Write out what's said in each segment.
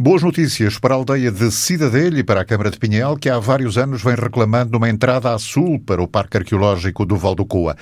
Boas notícias para a aldeia de Cidadelho e para a Câmara de Pinhel, que há vários anos vem reclamando uma entrada a sul para o Parque Arqueológico do Val do Coa.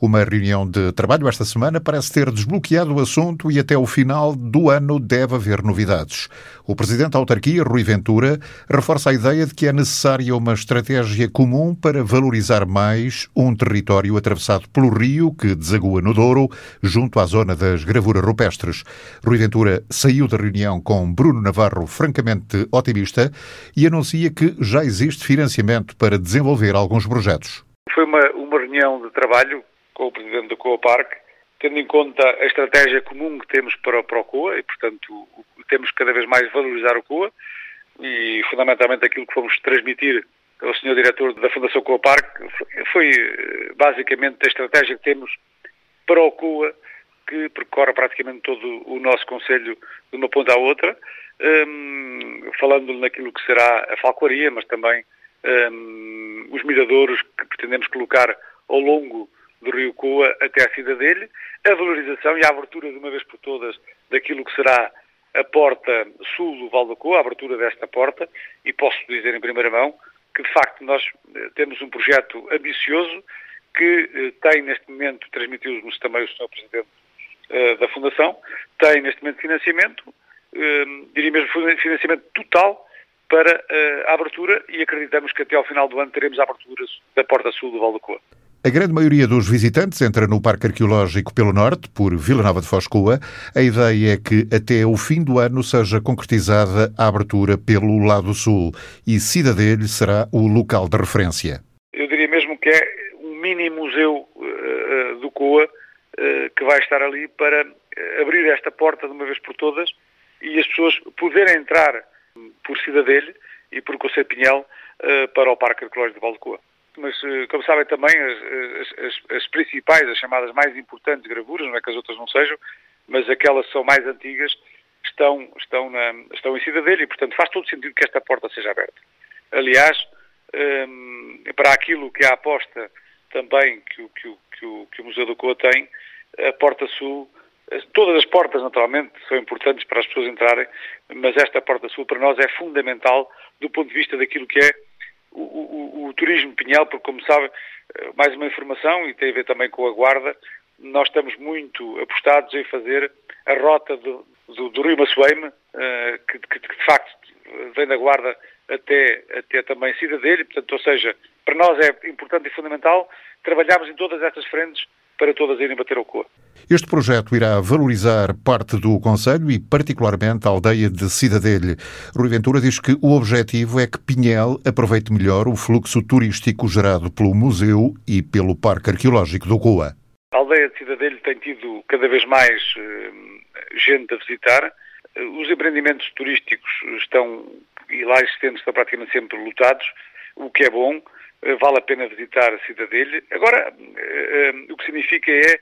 Uma reunião de trabalho esta semana parece ter desbloqueado o assunto e até o final do ano deve haver novidades. O presidente da autarquia, Rui Ventura, reforça a ideia de que é necessária uma estratégia comum para valorizar mais um território atravessado pelo rio que desagua no Douro, junto à zona das gravuras rupestres. Rui Ventura saiu da reunião com Bruno Navarro francamente otimista e anuncia que já existe financiamento para desenvolver alguns projetos. Foi uma, uma reunião de trabalho com o Presidente do Coapark, tendo em conta a estratégia comum que temos para, para o COA e, portanto, temos cada vez mais valorizar o COA e, fundamentalmente, aquilo que fomos transmitir ao Sr. Diretor da Fundação Coapark foi, basicamente, a estratégia que temos para o COA que percorre praticamente todo o nosso Conselho de uma ponta à outra, um, falando naquilo que será a falcoaria, mas também um, os miradouros que pretendemos colocar ao longo do Rio Coa até à cidadela, a valorização e a abertura de uma vez por todas daquilo que será a porta sul do Val do Coa, a abertura desta porta, e posso dizer em primeira mão que de facto nós eh, temos um projeto ambicioso que eh, tem neste momento, transmitiu-nos também o Sr. Presidente uh, da Fundação, tem neste momento financiamento, uh, diria mesmo financiamento total para uh, a abertura e acreditamos que até ao final do ano teremos a abertura da porta sul do Val do Coa. A grande maioria dos visitantes entra no Parque Arqueológico pelo Norte, por Vila Nova de Foscoa. A ideia é que até o fim do ano seja concretizada a abertura pelo lado sul e Cidadelho será o local de referência. Eu diria mesmo que é um mini museu uh, do Coa que vai estar ali para abrir esta porta de uma vez por todas e as pessoas poderem entrar por Cidadelho e por Conselho Pinhel uh, para o Parque Arqueológico de Valdecoa mas eh, como sabem também as, as, as, principais, as chamadas mais importantes gravuras, não é que as outras não sejam, mas aquelas que são mais antigas, estão, estão, na, estão em Cidadela e, portanto, faz todo sentido que esta porta seja aberta. Aliás, um, para aquilo que é a aposta também que que o, que o, que o Museu do Coa tem, a Porta Sul, todas as portas, naturalmente, são importantes para as pessoas entrarem, mas esta Porta Sul para nós é fundamental do ponto de vista daquilo que é o, o, o, turismo Pinhal, porque como sabe, eh, mais uma informação e tem a ver também com a Guarda, nós estamos muito apostados em fazer a rota do, do, do Rio Massueime, uh, que, que, que, de facto vem da Guarda até, até também Cidadela, portanto, ou seja, para nós é importante e fundamental trabalharmos em todas estas frentes para todas irem bater ao cor. Este projeto irá valorizar parte do Conselho e, particularmente, a aldeia de Cidadelho. Rui Ventura diz que o objetivo é que Pinhel aproveite melhor o fluxo turístico gerado pelo museu e pelo Parque Arqueológico do Coa. A aldeia de Cidadelho tem tido cada vez mais eh, gente a visitar. Os empreendimentos turísticos estão, e lá existentes, estão praticamente sempre lotados, o que é bom. Eh, vale a pena visitar a Cidadelha. Agora, eh, eh, o que significa é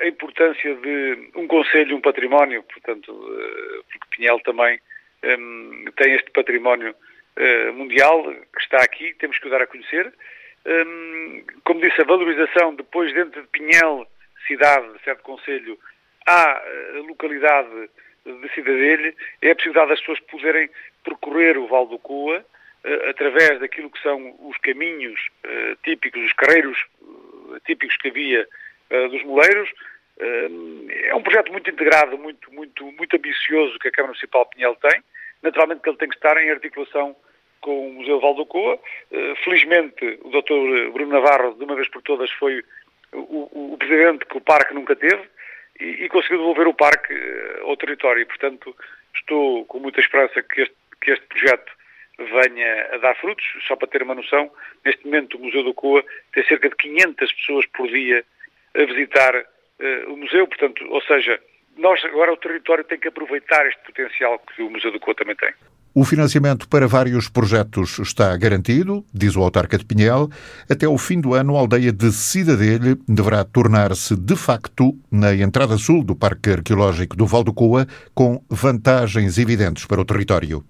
a importância de um conselho, um património, portanto, porque Pinhel também tem este património mundial que está aqui, temos que o dar a conhecer. Como disse, a valorização depois dentro de Pinhel, cidade, certo conselho, há localidade de Cidadelha, é a possibilidade das pessoas poderem percorrer o Val do Coa, eh, através daquilo que são os caminhos uh, típicos, os carreiros uh, típicos que havia dos moleiros. é um projeto muito integrado, muito, muito, muito ambicioso que a Câmara Municipal de Pinhel tem. Naturalmente que ele tem que estar em articulação com o Museu Valdocoa. felizmente, o Dr. Bruno Navarro, de uma vez por todas, foi o, o, o presidente que o parque nunca teve e, e conseguiu devolver o parque ao território. E, portanto, estou com muita esperança que este, que este projeto venha a dar frutos. Só para ter uma noção, neste momento o Museu do Coa tem cerca de 500 pessoas por dia a visitar uh, o museu, portanto, ou seja, nós agora o território tem que aproveitar este potencial que o Museu do Coa também tem. O financiamento para vários projetos está garantido, diz o autarca de Pinhel. Até o fim do ano, a aldeia de Cidadelha deverá tornar-se, de facto, na entrada sul do Parque Arqueológico do Val do Coa, com vantagens evidentes para o território.